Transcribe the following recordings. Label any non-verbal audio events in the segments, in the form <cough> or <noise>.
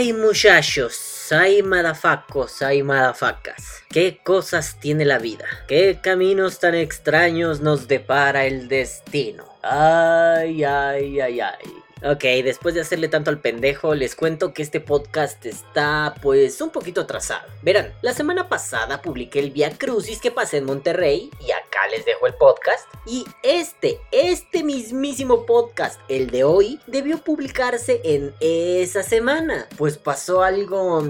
Ay, muchachos, ay, madafacos, ay, madafacas. ¿Qué cosas tiene la vida? ¿Qué caminos tan extraños nos depara el destino? Ay, ay, ay, ay. Ok, después de hacerle tanto al pendejo, les cuento que este podcast está pues un poquito atrasado. Verán, la semana pasada publiqué el Via Crucis que pasé en Monterrey y acá les dejo el podcast. Y este, este mismísimo podcast, el de hoy, debió publicarse en esa semana. Pues pasó algo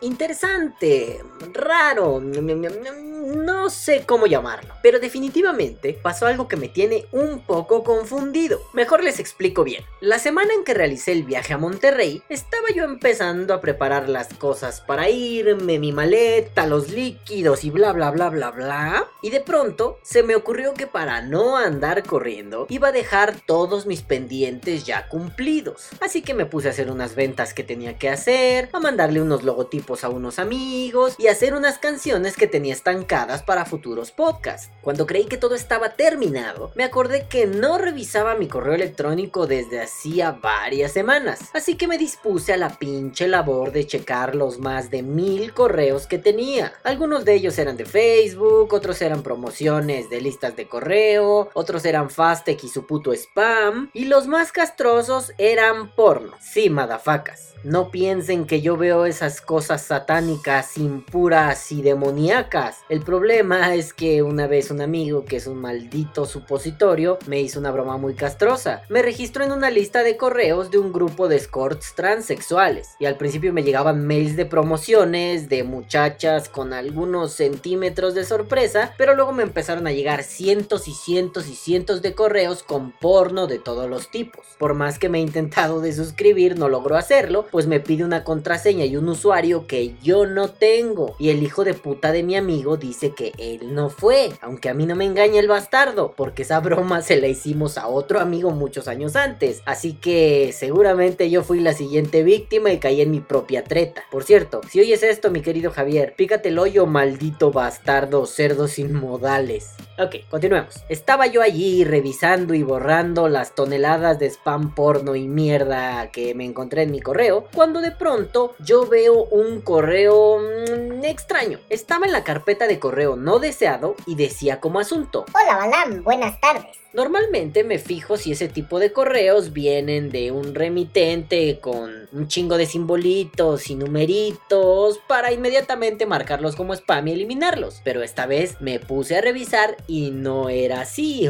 interesante, raro, no sé cómo llamarlo. Pero definitivamente pasó algo que me tiene un poco confundido. Mejor les explico bien. La semana en que realicé el viaje a Monterrey, estaba yo empezando a preparar las cosas para irme, mi maleta, los líquidos y bla bla bla bla bla. Y de pronto se me ocurrió que para no andar corriendo, iba a dejar todos mis pendientes ya cumplidos. Así que me puse a hacer unas ventas que tenía que hacer, a mandarle unos logotipos a unos amigos y a hacer unas canciones que tenía estancadas para futuros podcasts. Cuando creí que todo estaba terminado, me acordé que no revisaba mi correo electrónico de desde hacía varias semanas, así que me dispuse a la pinche labor de checar los más de mil correos que tenía. Algunos de ellos eran de Facebook, otros eran promociones de listas de correo, otros eran Fastec y su puto spam, y los más castrosos eran porno. Sí, madafacas. No piensen que yo veo esas cosas satánicas, impuras y demoníacas. El problema es que una vez un amigo, que es un maldito supositorio, me hizo una broma muy castrosa. Me registró en una lista de correos de un grupo de escorts transexuales. Y al principio me llegaban mails de promociones, de muchachas con algunos centímetros de sorpresa, pero luego me empezaron a llegar cientos y cientos y cientos de correos con porno de todos los tipos. Por más que me he intentado de suscribir, no logro hacerlo pues me pide una contraseña y un usuario que yo no tengo. Y el hijo de puta de mi amigo dice que él no fue, aunque a mí no me engaña el bastardo, porque esa broma se la hicimos a otro amigo muchos años antes. Así que seguramente yo fui la siguiente víctima y caí en mi propia treta. Por cierto, si oyes esto, mi querido Javier, pícate el hoyo, maldito bastardo, cerdo sin modales. Ok, continuemos. Estaba yo allí revisando y borrando las toneladas de spam porno y mierda que me encontré en mi correo cuando de pronto yo veo un correo mm, extraño. Estaba en la carpeta de correo no deseado y decía como asunto. Hola Balam, buenas tardes. Normalmente me fijo si ese tipo de correos vienen de un remitente con un chingo de simbolitos y numeritos para inmediatamente marcarlos como spam y eliminarlos. Pero esta vez me puse a revisar y no era así.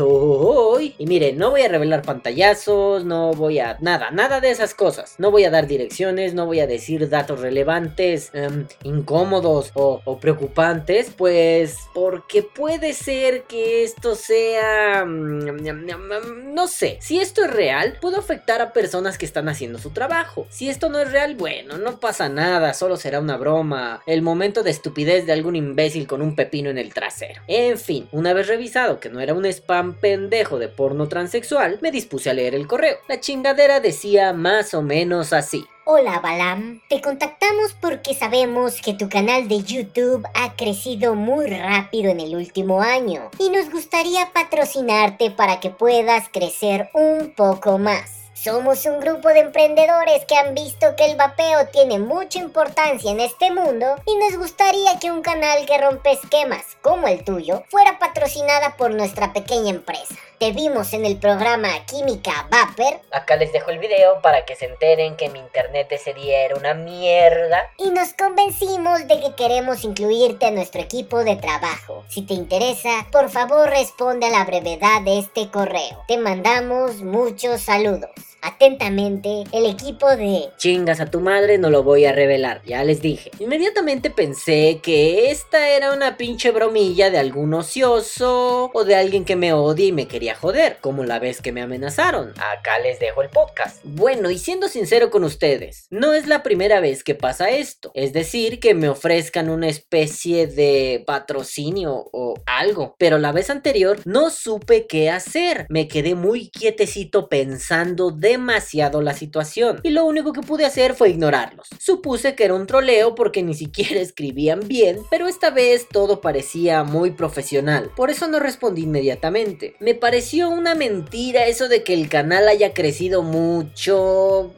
Y mire, no voy a revelar pantallazos, no voy a nada, nada de esas cosas. No voy a dar direcciones, no voy a decir datos relevantes, em, incómodos o, o preocupantes, pues porque puede ser que esto sea... Mm, no sé, si esto es real, puedo afectar a personas que están haciendo su trabajo. Si esto no es real, bueno, no pasa nada, solo será una broma, el momento de estupidez de algún imbécil con un pepino en el trasero. En fin, una vez revisado que no era un spam pendejo de porno transexual, me dispuse a leer el correo. La chingadera decía más o menos así. Hola Balam, te contactamos porque sabemos que tu canal de YouTube ha crecido muy rápido en el último año y nos gustaría patrocinarte para que puedas crecer un poco más. Somos un grupo de emprendedores que han visto que el vapeo tiene mucha importancia en este mundo y nos gustaría que un canal que rompe esquemas como el tuyo fuera patrocinada por nuestra pequeña empresa. Te vimos en el programa Química Vapor. Acá les dejo el video para que se enteren que mi internet ese día era una mierda. Y nos convencimos de que queremos incluirte a nuestro equipo de trabajo. Si te interesa, por favor responde a la brevedad de este correo. Te mandamos muchos saludos. Atentamente, el equipo de... Chingas a tu madre, no lo voy a revelar, ya les dije. Inmediatamente pensé que esta era una pinche bromilla de algún ocioso o de alguien que me odia y me quería joder, como la vez que me amenazaron. Acá les dejo el podcast. Bueno, y siendo sincero con ustedes, no es la primera vez que pasa esto. Es decir, que me ofrezcan una especie de patrocinio o algo. Pero la vez anterior no supe qué hacer. Me quedé muy quietecito pensando de demasiado la situación y lo único que pude hacer fue ignorarlos. Supuse que era un troleo porque ni siquiera <laughs> escribían bien, pero esta vez todo parecía muy profesional, por eso no respondí inmediatamente. Me pareció una mentira eso de que el canal haya crecido mucho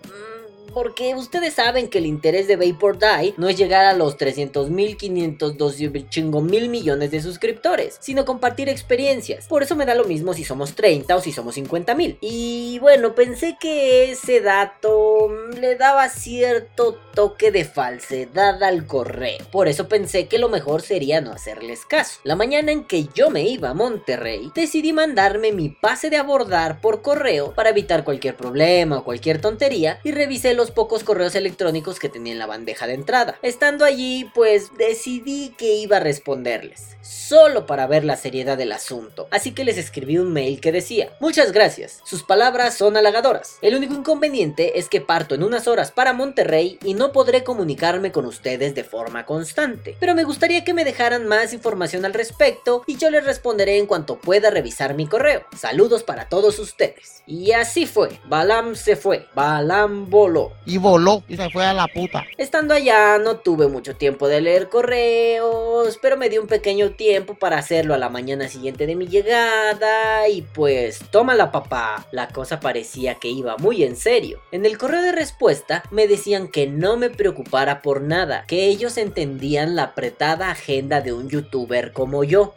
porque ustedes saben que el interés de Vapor Die no es llegar a los 300 mil, 500, 200 chingo mil millones de suscriptores, sino compartir experiencias. Por eso me da lo mismo si somos 30 o si somos 50 mil. Y bueno, pensé que ese dato le daba cierto toque de falsedad al correo. Por eso pensé que lo mejor sería no hacerles caso. La mañana en que yo me iba a Monterrey, decidí mandarme mi pase de abordar por correo para evitar cualquier problema o cualquier tontería y revisé los pocos correos electrónicos que tenía en la bandeja de entrada. Estando allí, pues decidí que iba a responderles, solo para ver la seriedad del asunto. Así que les escribí un mail que decía, muchas gracias, sus palabras son halagadoras. El único inconveniente es que parto en unas horas para Monterrey y no podré comunicarme con ustedes de forma constante. Pero me gustaría que me dejaran más información al respecto y yo les responderé en cuanto pueda revisar mi correo. Saludos para todos ustedes. Y así fue, Balam se fue, Balam voló. Y voló y se fue a la puta. Estando allá no tuve mucho tiempo de leer correos, pero me di un pequeño tiempo para hacerlo a la mañana siguiente de mi llegada y pues tómala papá, la cosa parecía que iba muy en serio. En el correo de respuesta me decían que no me preocupara por nada, que ellos entendían la apretada agenda de un youtuber como yo.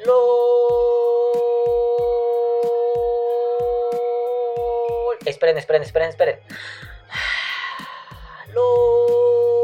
Esperen, esperen, esperen, esperen. falou!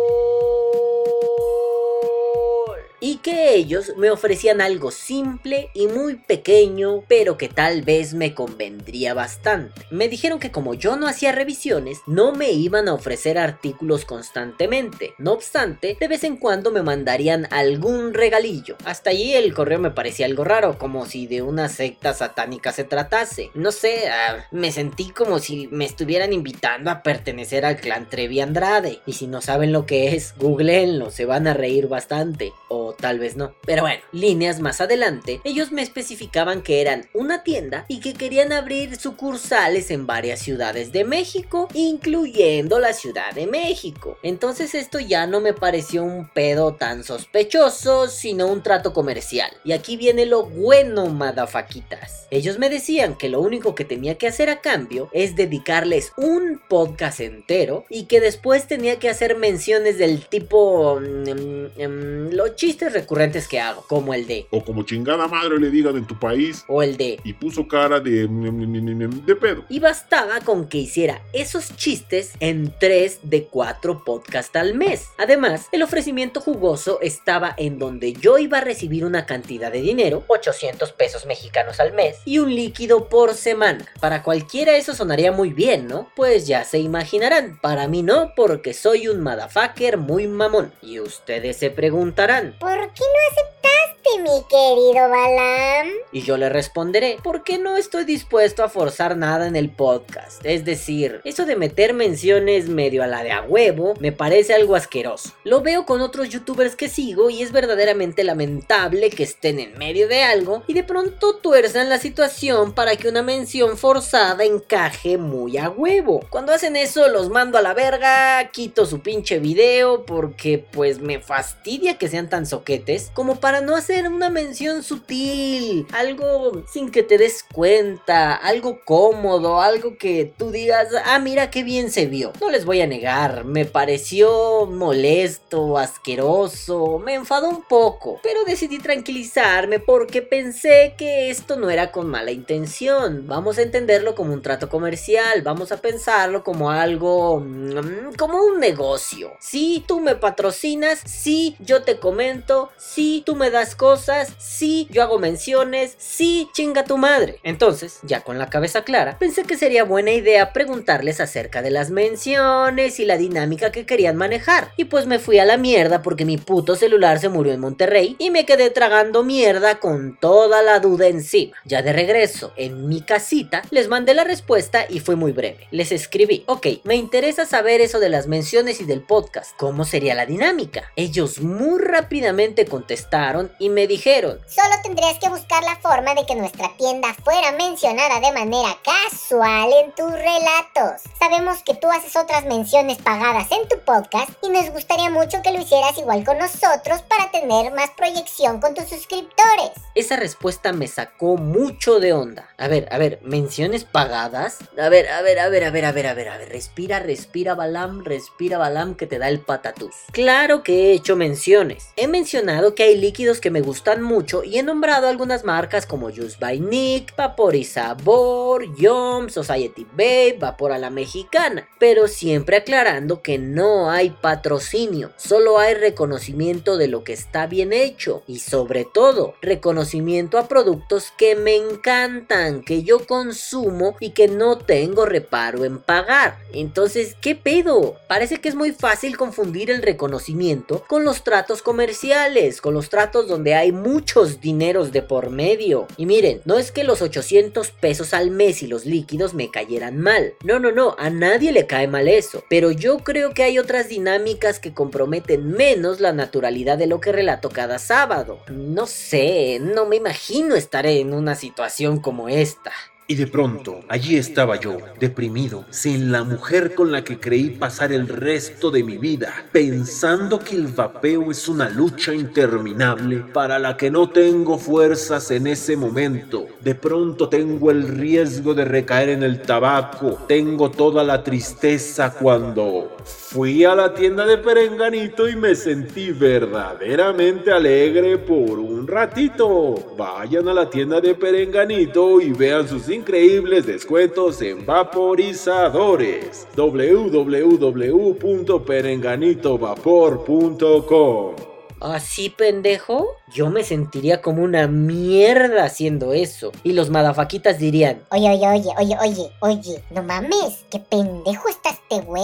Y que ellos me ofrecían algo simple y muy pequeño, pero que tal vez me convendría bastante. Me dijeron que como yo no hacía revisiones, no me iban a ofrecer artículos constantemente. No obstante, de vez en cuando me mandarían algún regalillo. Hasta allí el correo me parecía algo raro, como si de una secta satánica se tratase. No sé, ah, me sentí como si me estuvieran invitando a pertenecer al clan Trevi Andrade. Y si no saben lo que es, googleenlo, se van a reír bastante. O tal vez no. Pero bueno, líneas más adelante, ellos me especificaban que eran una tienda y que querían abrir sucursales en varias ciudades de México, incluyendo la Ciudad de México. Entonces esto ya no me pareció un pedo tan sospechoso, sino un trato comercial. Y aquí viene lo bueno, madafaquitas. Ellos me decían que lo único que tenía que hacer a cambio es dedicarles un podcast entero y que después tenía que hacer menciones del tipo... Mm, mm, mm, los chistes recurrentes que hago, como el de... O como chingada madre le digan en tu país. O el de... Y puso cara de... de pedo. Y bastaba con que hiciera esos chistes en 3 de 4 podcasts al mes. Además, el ofrecimiento jugoso estaba en donde yo iba a recibir una cantidad de dinero, 800 pesos mexicanos al mes, y un líquido por semana. Para cualquiera eso sonaría muy bien, ¿no? Pues ya se imaginarán. Para mí no, porque soy un motherfucker muy mamón. Y ustedes se preguntarán, ¿Por qué no aceptaste, mi querido Balam? Y yo le responderé, porque no estoy dispuesto a forzar nada en el podcast. Es decir, eso de meter menciones medio a la de a huevo me parece algo asqueroso. Lo veo con otros youtubers que sigo y es verdaderamente lamentable que estén en medio de algo y de pronto tuerzan la situación para que una mención forzada encaje muy a huevo. Cuando hacen eso los mando a la verga, quito su pinche video porque pues me fastidia que sean tan soquetes como para no hacer una mención sutil, algo sin que te des cuenta, algo cómodo, algo que tú digas, ah, mira qué bien se vio. No les voy a negar, me pareció molesto, asqueroso, me enfadó un poco, pero decidí tranquilizarme porque pensé que esto no era con mala intención. Vamos a entenderlo como un trato comercial, vamos a pensarlo como algo, mm, como un negocio. Si tú me patrocinas, si yo te comento, si tú me das cosas, si yo hago menciones, si chinga tu madre. Entonces, ya con la cabeza clara, pensé que sería buena idea preguntarles acerca de las menciones y la dinámica que querían manejar. Y pues me fui a la mierda porque mi puto celular se murió en Monterrey y me quedé tragando mierda con toda la duda encima. Ya de regreso, en mi casita, les mandé la respuesta y fue muy breve. Les escribí, ok, me interesa saber eso de las menciones y del podcast. ¿Cómo sería la dinámica? Ellos muy rápidamente contestaron y me dijeron. Solo tendrías que buscar la forma de que nuestra tienda fuera mencionada de manera casual en tus relatos. Sabemos que tú haces otras menciones pagadas en tu podcast y nos gustaría mucho que lo hicieras igual con nosotros para tener más proyección con tus suscriptores. Esa respuesta me sacó mucho de onda. A ver, a ver, menciones pagadas. A ver, a ver, a ver, a ver, a ver, a ver, a ver. Respira, respira, Balam, respira, Balam, que te da el patatús. Claro que he hecho menciones. He mencionado que hay líquidos que me gustan mucho y he nombrado algunas marcas como Juice by Nick, Vaporizabor, Yum, Society Babe, Vapor a la Mexicana. Pero siempre aclarando que no hay patrocinio, solo hay reconocimiento de lo que está bien hecho y sobre todo reconocimiento a productos que me encantan, que yo consumo y que no tengo reparo en pagar. Entonces, ¿qué pedo? Parece que es muy fácil confundir el reconocimiento con los tratos comerciales, con los tratos donde hay muchos dineros de por medio. Y miren, no es que los 800 pesos al mes y los líquidos me cayeran mal. No, no, no, a nadie le cae mal eso. Pero yo creo que hay otras dinámicas que comprometen menos la naturalidad de lo que relato cada sábado. No sé, no me imagino estar en una situación como esta. Y de pronto, allí estaba yo, deprimido, sin la mujer con la que creí pasar el resto de mi vida, pensando que el vapeo es una lucha interminable para la que no tengo fuerzas en ese momento. De pronto tengo el riesgo de recaer en el tabaco, tengo toda la tristeza cuando fui a la tienda de Perenganito y me sentí verdaderamente alegre por un ratito. Vayan a la tienda de Perenganito y vean sus increíbles descuentos en vaporizadores. www.perenganitovapor.com ¿Así pendejo? Yo me sentiría como una mierda haciendo eso. Y los madafaquitas dirían, Oye, oye, oye, oye, oye, oye, no mames, qué pendejo está este güey.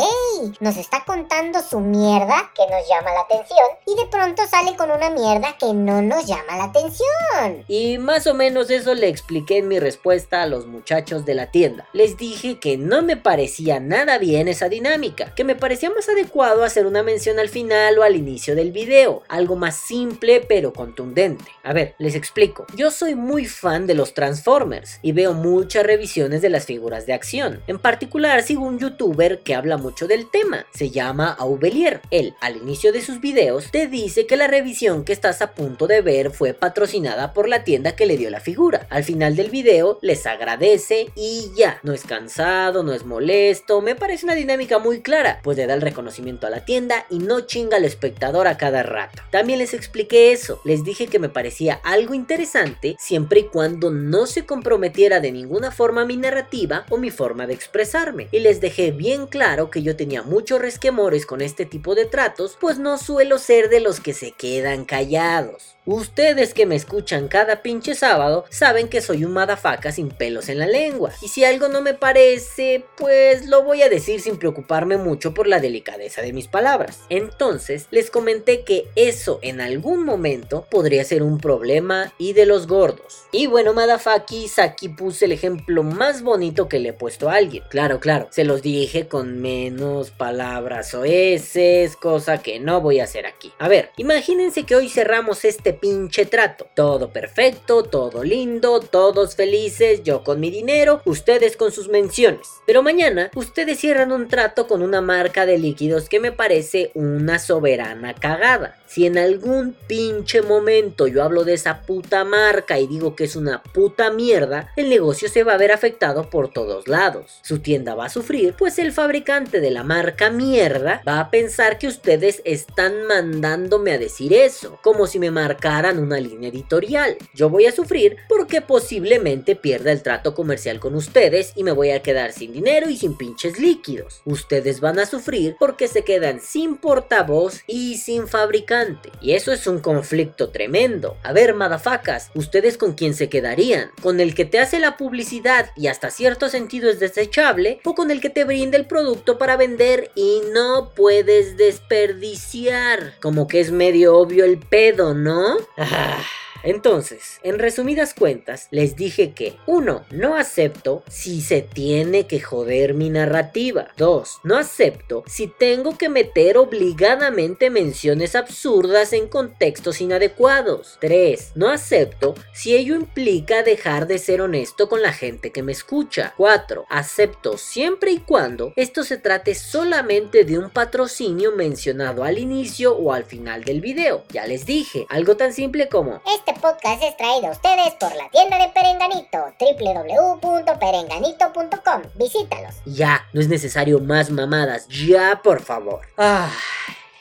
Nos está contando su mierda que nos llama la atención y de pronto sale con una mierda que no nos llama la atención. Y más o menos eso le expliqué en mi respuesta a los muchachos de la tienda. Les dije que no me parecía nada bien esa dinámica, que me parecía más adecuado hacer una mención al final o al inicio del video, algo más simple pero contundente. A ver, les explico. Yo soy muy fan de los Transformers y veo muchas revisiones de las figuras de acción. En particular sigo un youtuber que habla mucho del tema. Se llama Aubelier. Él, al inicio de sus videos, te dice que la revisión que estás a punto de ver fue patrocinada por la tienda que le dio la figura. Al final del video les agradece y ya. No es cansado, no es molesto. Me parece una dinámica muy clara, pues le da el reconocimiento a la tienda y no chinga al espectador a cada rato. También les expliqué eso. Les dije que me parecía algo interesante siempre y cuando no se comprometiera de ninguna forma mi narrativa o mi forma de expresarme. Y les dejé bien claro que yo tenía muchos resquemores con este tipo de tratos, pues no suelo ser de los que se quedan callados. Ustedes que me escuchan cada pinche sábado saben que soy un madafaca sin pelos en la lengua. Y si algo no me parece, pues lo voy a decir sin preocuparme mucho por la delicadeza de mis palabras. Entonces les comenté que eso en algún momento ser un problema y de los gordos. Y bueno, madafakis, aquí puse el ejemplo más bonito que le he puesto a alguien. Claro, claro, se los dije con menos palabras o eses, cosa que no voy a hacer aquí. A ver, imagínense que hoy cerramos este pinche trato. Todo perfecto, todo lindo, todos felices, yo con mi dinero, ustedes con sus menciones. Pero mañana ustedes cierran un trato con una marca de líquidos que me parece una soberana cagada. Si en algún pinche momento yo hablo de esa puta marca y digo que es una puta mierda, el negocio se va a ver afectado por todos lados. Su tienda va a sufrir, pues el fabricante de la marca mierda va a pensar que ustedes están mandándome a decir eso, como si me marcaran una línea editorial. Yo voy a sufrir porque posiblemente pierda el trato comercial con ustedes y me voy a quedar sin dinero y sin pinches líquidos. Ustedes van a sufrir porque se quedan sin portavoz y sin fabricante y eso es un conflicto tremendo. A ver, madafacas, ¿ustedes con quién se quedarían? ¿Con el que te hace la publicidad y hasta cierto sentido es desechable? ¿O con el que te brinda el producto para vender y no puedes desperdiciar? Como que es medio obvio el pedo, ¿no? Ah. Entonces, en resumidas cuentas, les dije que 1. No acepto si se tiene que joder mi narrativa. 2. No acepto si tengo que meter obligadamente menciones absurdas en contextos inadecuados. 3. No acepto si ello implica dejar de ser honesto con la gente que me escucha. 4. Acepto siempre y cuando esto se trate solamente de un patrocinio mencionado al inicio o al final del video. Ya les dije, algo tan simple como podcast es traído a ustedes por la tienda de Perenganito, www.perenganito.com. Visítalos. Ya, no es necesario más mamadas, ya por favor. Ah.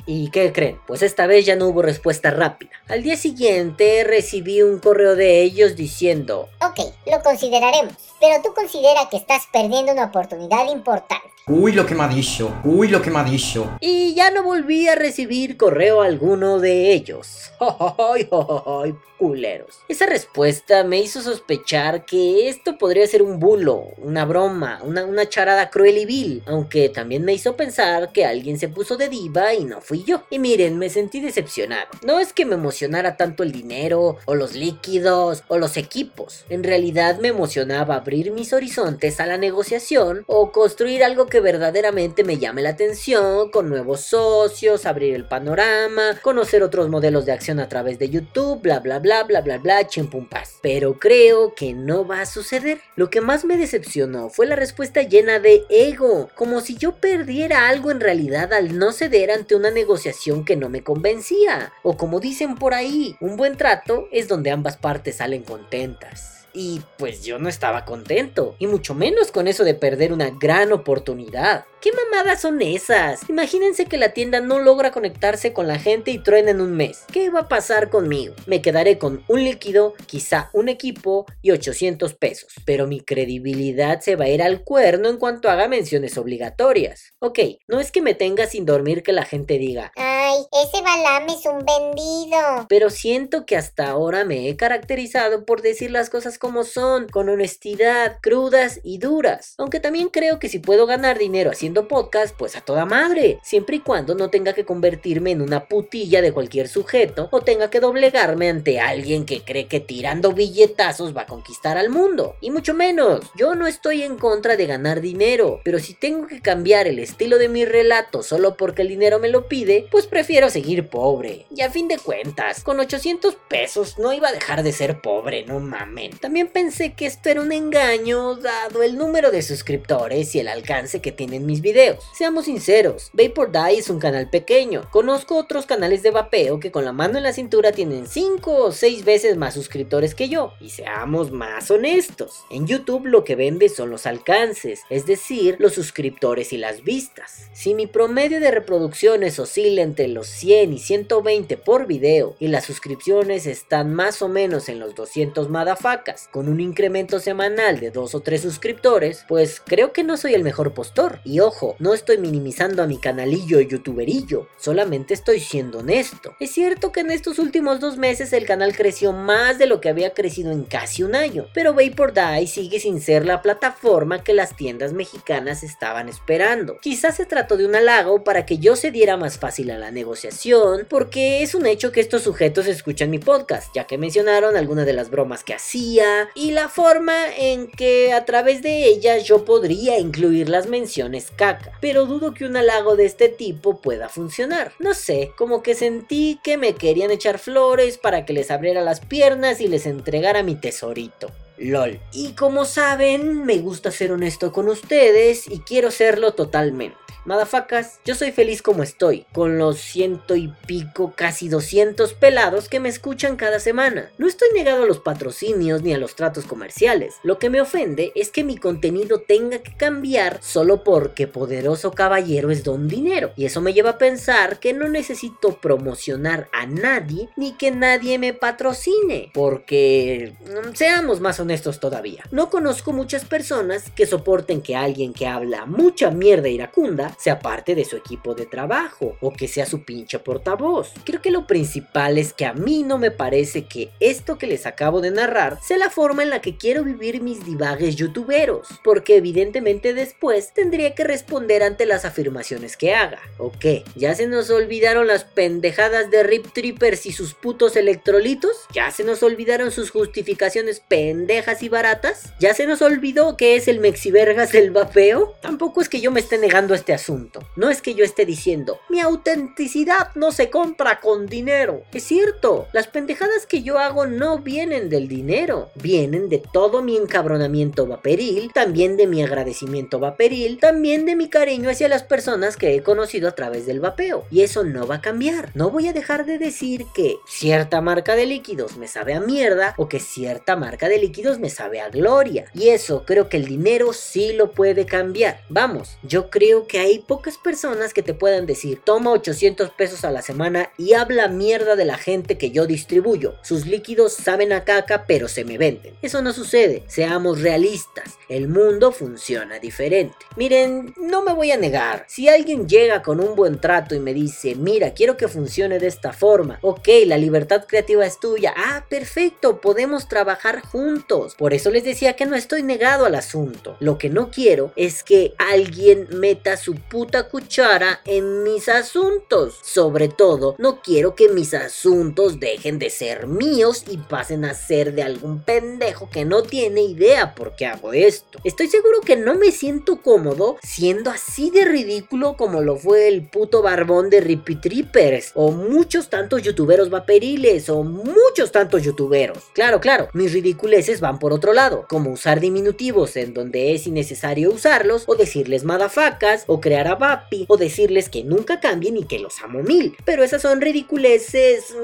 ¿Y qué creen? Pues esta vez ya no hubo respuesta rápida. Al día siguiente recibí un correo de ellos diciendo, Ok, lo consideraremos, pero tú considera que estás perdiendo una oportunidad importante. Uy, lo que me ha dicho. Uy, lo que me ha dicho. Y ya no volví a recibir correo alguno de ellos. <laughs> ¡Ay, ay, culeros! Esa respuesta me hizo sospechar que esto podría ser un bulo, una broma, una, una charada cruel y vil. Aunque también me hizo pensar que alguien se puso de diva y no fui yo. Y miren, me sentí decepcionado. No es que me emocionara tanto el dinero, o los líquidos, o los equipos. En realidad me emocionaba abrir mis horizontes a la negociación o construir algo que verdaderamente me llame la atención, con nuevos socios, abrir el panorama, conocer otros modelos de acción a través de YouTube, bla bla bla bla bla bla, chimpumpas. Pero creo que no va a suceder. Lo que más me decepcionó fue la respuesta llena de ego, como si yo perdiera algo en realidad al no ceder ante una negociación que no me convencía. O como dicen por ahí, un buen trato es donde ambas partes salen contentas. Y pues yo no estaba contento, y mucho menos con eso de perder una gran oportunidad. ¿Qué mamadas son esas? Imagínense que la tienda no logra conectarse con la gente y truena en un mes. ¿Qué va a pasar conmigo? Me quedaré con un líquido, quizá un equipo y 800 pesos. Pero mi credibilidad se va a ir al cuerno en cuanto haga menciones obligatorias. Ok, no es que me tenga sin dormir que la gente diga, Ese Balam es un vendido. pero siento que hasta ahora me he caracterizado por decir las cosas como son, con honestidad, crudas y duras. Aunque también creo que si puedo ganar dinero haciendo podcast, pues a toda madre, siempre y cuando no tenga que convertirme en una putilla de cualquier sujeto o tenga que doblegarme ante alguien que cree que tirando billetazos va a conquistar al mundo. Y mucho menos, yo no estoy en contra de ganar dinero, pero si tengo que cambiar el estilo de mi relato solo porque el dinero me lo pide, pues prefiero seguir pobre. Y a fin de cuentas, con 800 pesos no iba a dejar de ser pobre, no mamen. También pensé que esto era un engaño dado el número de suscriptores y el alcance que tienen mis videos. Seamos sinceros, Vapor Die es un canal pequeño. Conozco otros canales de vapeo que con la mano en la cintura tienen 5 o 6 veces más suscriptores que yo. Y seamos más honestos. En YouTube lo que vende son los alcances, es decir, los suscriptores y las vistas. Si mi promedio de reproducciones oscila entre los 100 y 120 por video y las suscripciones están más o menos en los 200 madafacas, con un incremento semanal de 2 o 3 suscriptores, pues creo que no soy el mejor postor. Y ojo, no estoy minimizando a mi canalillo youtuberillo, solamente estoy siendo honesto. Es cierto que en estos últimos dos meses el canal creció más de lo que había crecido en casi un año, pero Die sigue sin ser la plataforma que las tiendas mexicanas estaban esperando. Quizás se trató de un halago para que yo cediera más fácil a la negociación, porque es un hecho que estos sujetos escuchan mi podcast, ya que mencionaron algunas de las bromas que hacía y la forma en que a través de ellas yo podría incluir las menciones caca, pero dudo que un halago de este tipo pueda funcionar. No sé, como que sentí que me querían echar flores para que les abriera las piernas y les entregara mi tesorito. LOL. Y como saben, me gusta ser honesto con ustedes y quiero serlo totalmente. Madafacas, yo soy feliz como estoy, con los ciento y pico, casi 200 pelados que me escuchan cada semana. No estoy negado a los patrocinios ni a los tratos comerciales. Lo que me ofende es que mi contenido tenga que cambiar solo porque poderoso caballero es don dinero. Y eso me lleva a pensar que no necesito promocionar a nadie ni que nadie me patrocine. Porque mm, seamos más honestos todavía. No conozco muchas personas que soporten que alguien que habla mucha mierda iracunda sea parte de su equipo de trabajo o que sea su pinche portavoz. Creo que lo principal es que a mí no me parece que esto que les acabo de narrar sea la forma en la que quiero vivir mis divagues youtuberos, porque evidentemente después tendría que responder ante las afirmaciones que haga. ¿O qué? ¿Ya se nos olvidaron las pendejadas de Rip Trippers y sus putos electrolitos? ¿Ya se nos olvidaron sus justificaciones pendejas y baratas? ¿Ya se nos olvidó que es el mexivergas del vapeo? Tampoco es que yo me esté negando este asunto. No es que yo esté diciendo, mi autenticidad no se compra con dinero. Es cierto, las pendejadas que yo hago no vienen del dinero, vienen de todo mi encabronamiento vaporil, también de mi agradecimiento vaporil, también de mi cariño hacia las personas que he conocido a través del vapeo. Y eso no va a cambiar. No voy a dejar de decir que cierta marca de líquidos me sabe a mierda o que cierta marca de líquidos me sabe a gloria. Y eso creo que el dinero sí lo puede cambiar. Vamos, yo creo que hay pocas personas que te puedan decir, toma 800 pesos a la semana y habla mierda de la gente que yo distribuyo. Sus líquidos saben a caca pero se me venden. Eso no sucede, seamos realistas, el mundo funciona diferente. Miren, no me voy a negar, si alguien llega con un buen trato y me dice, mira, quiero que funcione de esta forma, ok, la libertad creativa es tuya, ah, perfecto, podemos trabajar juntos. Por eso les decía que no estoy negado al asunto. Lo que no quiero es que alguien meta su puta cuchara en mis asuntos. Sobre todo, no quiero que mis asuntos dejen de ser míos y pasen a ser de algún pendejo que no tiene idea por qué hago esto. Estoy seguro que no me siento cómodo siendo así de ridículo como lo fue el puto barbón de Rippy Trippers o muchos tantos youtuberos vaporiles o muchos tantos youtuberos. Claro, claro, mis ridiculeces van por otro lado, como usar diminutivos en donde es innecesario usarlos o decirles madafacas o crear a Vapi o decirles que nunca cambien y que los amo mil. Pero esas son ridiculeces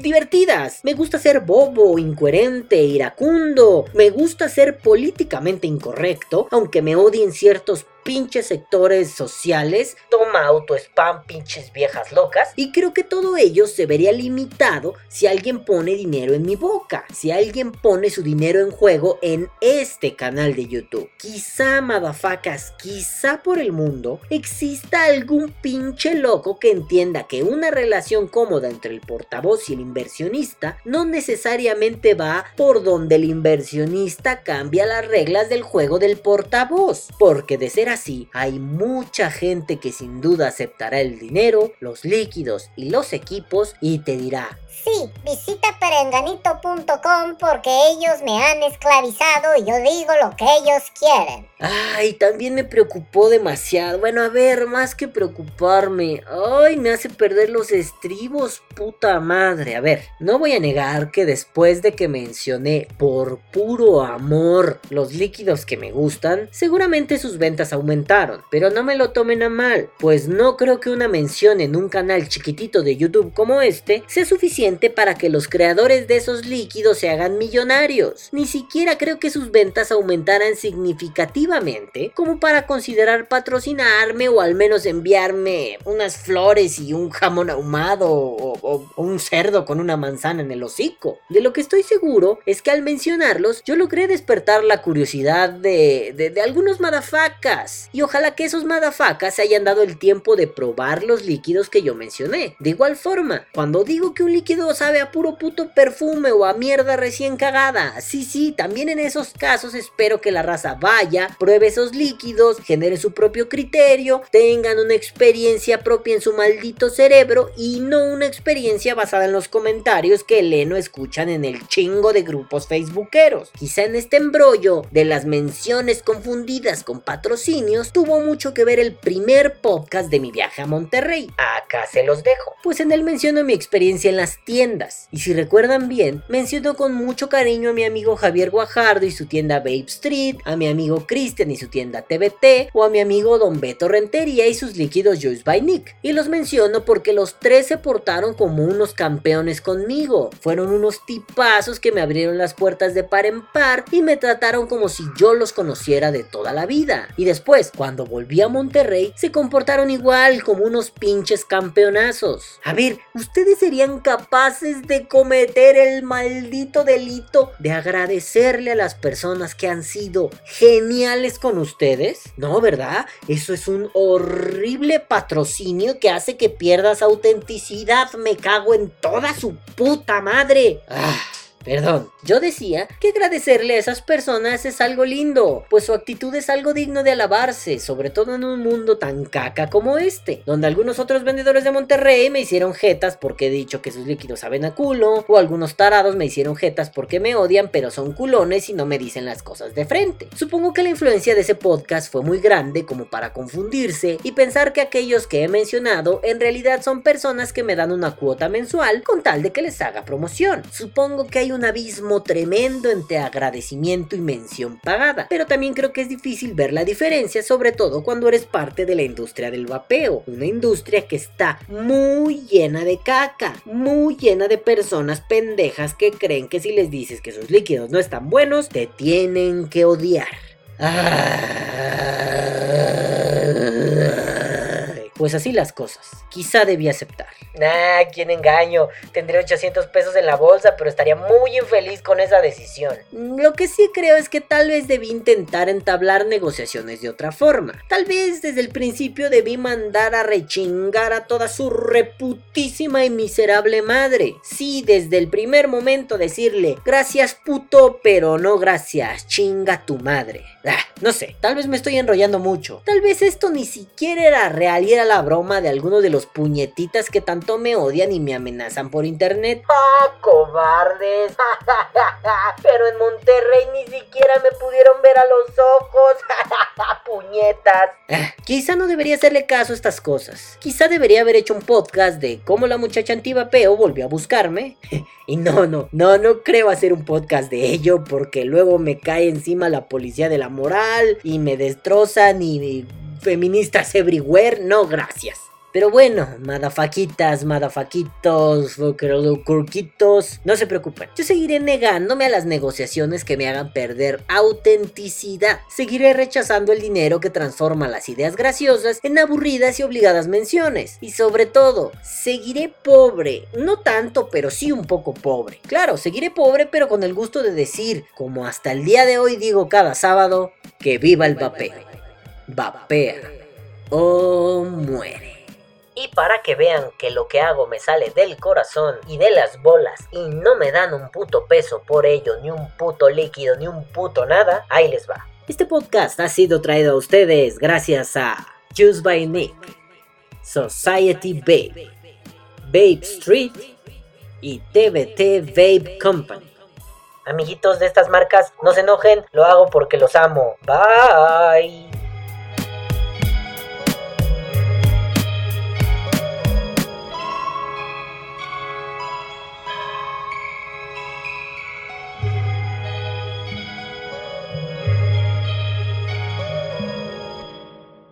divertidas. Me gusta ser bobo, incoherente, iracundo. Me gusta ser políticamente incorrecto, aunque me odien ciertos pinches sectores sociales, toma auto spam, pinches viejas locas, y creo que todo ello se vería limitado si alguien pone dinero en mi boca, si alguien pone su dinero en juego en este canal de YouTube. Quizá, madafacas, quizá por el mundo exista algún pinche loco que entienda que una relación cómoda entre el portavoz y el inversionista no necesariamente va por donde el inversionista cambia las reglas del juego del portavoz, porque de ser así, hay mucha gente que sin duda aceptará el dinero, los líquidos y los equipos y te dirá, Sí, visita perenganito.com porque ellos me han esclavizado y yo digo lo que ellos quieren. Ay, también me preocupó demasiado. Bueno, a ver, más que preocuparme. Ay, me hace perder los estribos, puta madre. A ver, no voy a negar que después de que mencioné por puro amor los líquidos que me gustan, seguramente sus ventas aumentaron. Pero no me lo tomen a mal, pues no creo que una mención en un canal chiquitito de YouTube como este sea suficiente para que los creadores de esos líquidos se hagan millonarios. Ni siquiera creo que sus ventas aumentaran significativamente como para considerar patrocinarme o al menos enviarme unas flores y un jamón ahumado o, un cerdo con una manzana en el hocico. De lo que estoy seguro es que al mencionarlos yo logré despertar la curiosidad de, de, algunos madafacas y ojalá que esos madafacas se hayan dado el tiempo de probar los líquidos que yo mencioné. De igual forma, cuando digo que un líquido sabe a puro puto perfume o a mierda recién cagada. Sí, sí, también en esos casos espero que la raza vaya, pruebe esos líquidos, genere su propio criterio, tengan una experiencia propia en su maldito cerebro y no una experiencia basada en los comentarios que leen o escuchan en el chingo de grupos facebookeros. Quizá en este embrollo de las menciones confundidas con patrocinios tuvo mucho que ver el primer podcast de mi viaje a Monterrey. Acá se los dejo. Pues en él menciono mi experiencia en las tiendas. Y si recuerdan bien, menciono con mucho cariño a mi amigo Javier Guajardo y su tienda Babe Street, a mi amigo Christian y su tienda TBT, o a mi amigo Don Beto Rentería y sus líquidos Juice by Nick. Y los menciono porque los tres se portaron como unos campeones conmigo. Fueron unos tipazos que me abrieron las puertas de par en par y me trataron como si yo los conociera de toda la vida. Y después, cuando volví a Monterrey, se comportaron igual como unos pinches campeonazos. A ver, ustedes serían capaces de cometer el maldito delito de agradecerle a las personas que han sido geniales con ustedes? No, ¿verdad? Eso es un horrible patrocinio que hace que pierdas autenticidad. Me cago en toda su puta madre. Ah. Perdón, yo decía que agradecerle a esas personas es algo lindo, pues su actitud es algo digno de alabarse, sobre todo en un mundo tan caca como este, donde algunos otros vendedores de Monterrey me hicieron jetas porque he dicho que sus líquidos saben a culo, o algunos tarados me hicieron jetas porque me odian pero son culones y no me dicen las cosas de frente. Supongo que la influencia de ese podcast fue muy grande como para confundirse y pensar que aquellos que he mencionado en realidad son personas que me dan una cuota mensual con tal de que les haga promoción. Supongo que hay un abismo tremendo entre agradecimiento y mención pagada, pero también creo que es difícil ver la diferencia, sobre todo cuando eres parte de la industria del vapeo, una industria que está muy llena de caca, muy llena de personas pendejas que creen que si les dices que sus líquidos no están buenos, te tienen que odiar. Pues así las cosas. Quizá debí aceptar. Nah, quién engaño. Tendré 800 pesos en la bolsa, pero estaría muy infeliz con esa decisión. Lo que sí creo es que tal vez debí intentar entablar negociaciones de otra forma. Tal vez desde el principio debí mandar a rechingar a toda su reputísima y miserable madre. Sí, desde el primer momento decirle, gracias puto, pero no gracias, chinga tu madre. Ah, no sé, tal vez me estoy enrollando mucho. Tal vez esto ni siquiera era real y era la broma de alguno de los puñetitas que tanto me odian y me amenazan por internet. ¡Ah, cobardes! <laughs> Pero en Monterrey ni siquiera me pudieron ver a los ojos. <laughs> ¡Puñetas! Ah, quizá no debería hacerle caso a estas cosas. Quizá debería haber hecho un podcast de cómo la muchacha antivapeo volvió a buscarme. <laughs> y no, no, no, no creo hacer un podcast de ello porque luego me cae encima la policía de la moral y me destrozan y feministas everywhere, no gracias. Pero bueno, madafaquitas, madafaquitos, curquitos, no se preocupen. Yo seguiré negándome a las negociaciones que me hagan perder autenticidad. Seguiré rechazando el dinero que transforma las ideas graciosas en aburridas y obligadas menciones. Y sobre todo, seguiré pobre. No tanto, pero sí un poco pobre. Claro, seguiré pobre, pero con el gusto de decir, como hasta el día de hoy digo cada sábado, que viva el vapeo. Vapea o muere. Y para que vean que lo que hago me sale del corazón y de las bolas y no me dan un puto peso por ello, ni un puto líquido, ni un puto nada, ahí les va. Este podcast ha sido traído a ustedes gracias a Juice by Nick, Society Babe, Babe Street y TBT Vape Company. Amiguitos de estas marcas, no se enojen, lo hago porque los amo. Bye.